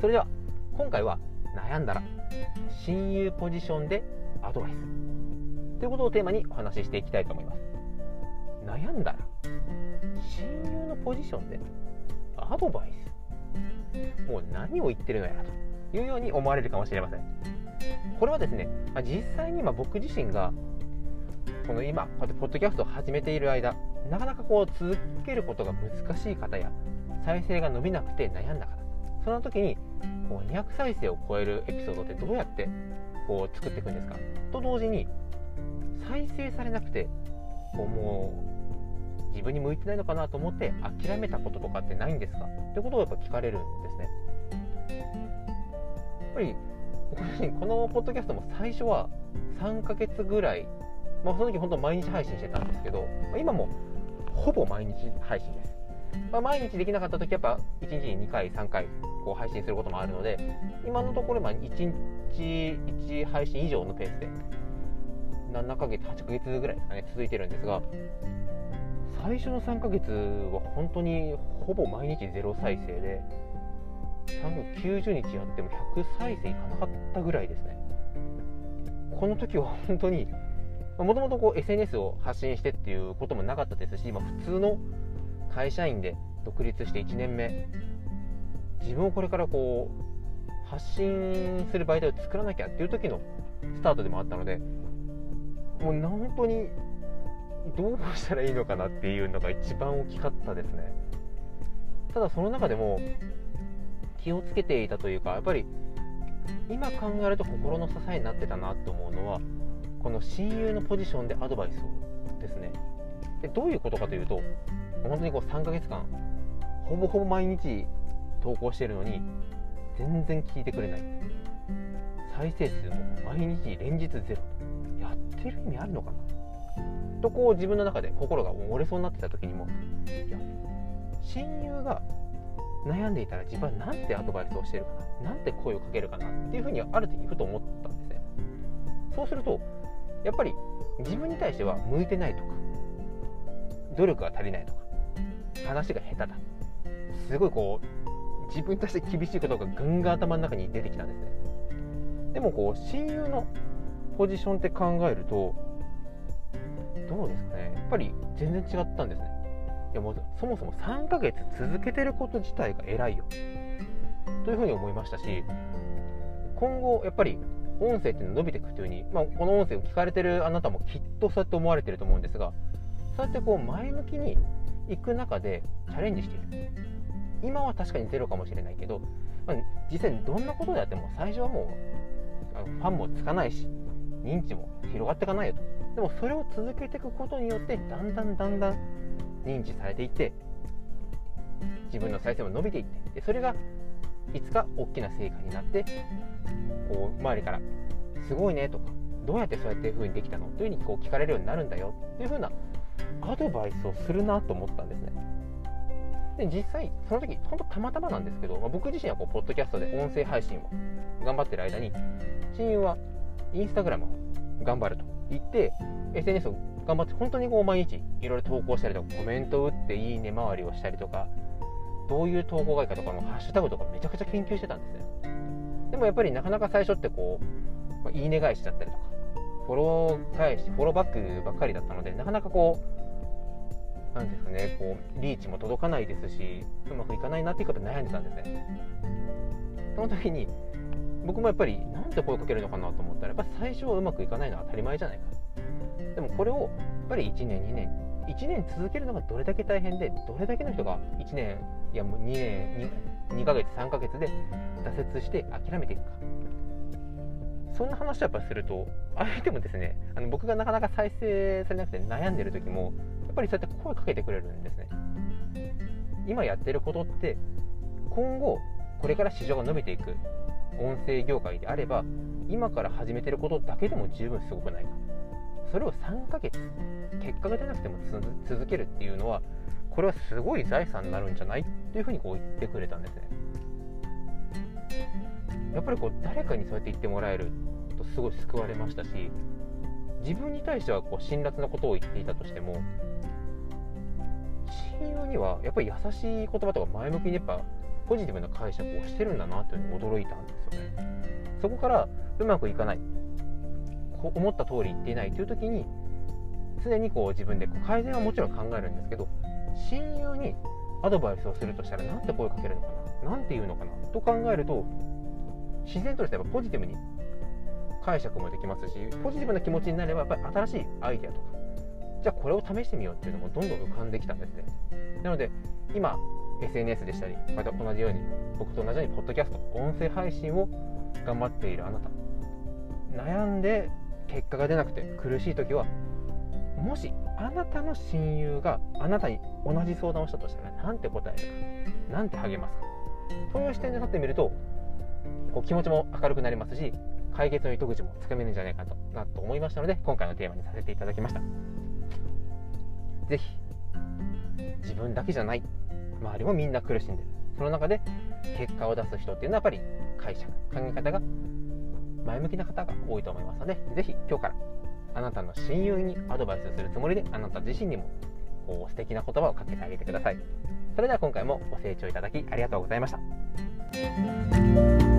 それでは今回は悩んだら親友ポジションでアドバイス。ということをテーマにお話ししていきたいと思います。悩んだら親友のポジションでアドバイス。もう何を言ってるのやらと。いうように思われるかもしれません。これはですね、実際に今僕自身がこの今こうやってポッドキャストを始めている間なかなかこう続けることが難しい方や再生が伸びなくて悩んだ方その時にこう200再生を超えるエピソードってどうやってこう作っていくんですか？と同時に再生されなくてこうもう自分に向いてないのかなと思って諦めたこととかってないんですか？ってことをやっぱ聞かれるんですね。やっぱり僕自身このポッドキャストも最初は3ヶ月ぐらい、まあ、その時本当毎日配信してたんですけど今もほぼ毎日配信です。まあ、毎日できなかった時やっぱ1日に2回3回こう配信することもあるので今のところま1日1配信以上のペースで7ヶ月8ヶ月ぐらいですかね続いてるんですが最初の3ヶ月は本当にほぼ毎日ゼロ再生で390日やっても100再生いかなかったぐらいですね。この時は本当にもともと SNS を発信してっていうこともなかったですし、まあ、普通の会社員で独立して1年目。自分をこれからこう発信する媒体を作らなきゃっていう時のスタートでもあったのでもう本当にどうしたらいいのかなっていうのが一番大きかったですね。ただその中でも気をつけていたというかやっぱり今考えると心の支えになってたなと思うのはこの親友のポジションでアドバイスをですね。でどういうことかというと本当にこう3ヶ月間ほぼほぼ毎日投稿してるのに全然聞いてくれない。再生数も毎日連日ゼロ。やってる意味あるのかな？とこう自分の中で心が折れそうになってた時にもいや親友が悩んでいたら自分は何てアドバイスをしてるかな？なんて声をかけるかな？っていうふうにある時ふと思ったんですね。そうするとやっぱり自分に対しては向いてないとか努力が足りないとか。話が下手だ。すごいこう自分に対して厳しいことがぐんが頭の中に出てきたんですね。でもこう親友のポジションって考えるとどうですかね。やっぱり全然違ったんですね。いやもうそもそも3ヶ月続けてること自体が偉いよ。というふうに思いましたし今後やっぱり音声っていうの伸びていくというふうに、まあ、この音声を聞かれてるあなたもきっとそうやって思われてると思うんですがそうやってこう前向きに行く中でチャレンジしている。今は確かにゼロかもしれないけど、まあ、実際にどんなことであっても最初はもうあのファンもつかないし認知も広がっていかないよと。でもそれを続けていくことによってだんだんだんだん認知されていって自分の再生も伸びていってでそれがいつか大きな成果になってこう周りから「すごいね」とか「どうやってそうやって風にできたの?」というふうにこう聞かれるようになるんだよ。っていう風なアドバイスをするなと思ったんですね。で実際その時本当たまたまなんですけど、まあ、僕自身はこうポッドキャストで音声配信を頑張ってる間に親友はインスタグラムを頑張ると言って SNS を頑張って本当にこう毎日いろいろ投稿したりとかコメントを打っていいね回りをしたりとかどういう投稿がいいかとかのハッシュタグとかめちゃくちゃ研究してたんですねでもやっぱりなかなか最初ってこう、まあ、いいね返しだったりとかフォロー返しフォローバックばっかりだったのでなかなかこうなんですかねこうリーチも届かないですしうまくいかないなっていうことで悩んでたんですね。その時に僕もやっぱりなんで声かけるのかなと思ったらやっぱ最初はうまくいかないのは当たり前じゃないか。でもこれをやっぱり1年2年1年続けるのがどれだけ大変でどれだけの人が1年いやもう2年 2, 2ヶ月3ヶ月で挫折して諦めていくか。そんな話をやっぱすると相手もですねあの僕がなかなか再生されなくて悩んでる時もぱりそうやって声かけてくれるんですね。今やってることって今後これから市場が伸びていく音声業界であれば今から始めてることだけでも十分すごくないか。それを3ヶ月結果が出なくても続けるっていうのはこれはすごい財産になるんじゃないっていうふうにこう言ってくれたんですね。やっぱりこう誰かにそうやって言ってもらえるとすごい救われましたし自分に対してはこう辛辣なことを言っていたとしてもはやっぱり優しい言葉とか前向きにやっぱポジティブな解釈をしてるんだなというのに驚いたんですよね。そこからうまくいかないこう思った通り言っていないという時に常にこう自分でこう改善はもちろん考えるんですけど親友にアドバイスをするとしたら何て声かけるのかな何て言うのかなと考えると自然としてやっぱポジティブに解釈もできますしポジティブな気持ちになればやっぱり新しいアイデアとかじゃあこれを試してみようっていうのもどんどん浮かんできたんですね。なので今 SNS でしたりまた同じように僕と同じようにポッドキャスト音声配信を頑張っているあなた。悩んで結果が出なくて苦しい時はもしあなたの親友があなたに同じ相談をしたとしたら何て答えるか何て励ますか。そういう視点で立ってみるとこう気持ちも明るくなりますし解決の糸口もつかめるんじゃないかとなと思いましたので今回のテーマにさせていただきました。是非自分だけじゃない。周りもみんな苦しんでる。その中で結果を出す人っていうのはやっぱり解釈。考え方が前向きな方が多いと思いますので是非今日からあなたの親友にアドバイスするつもりであなた自身にもこう素敵な言葉をかけてあげてください。それでは今回もご清聴いただきありがとうございました。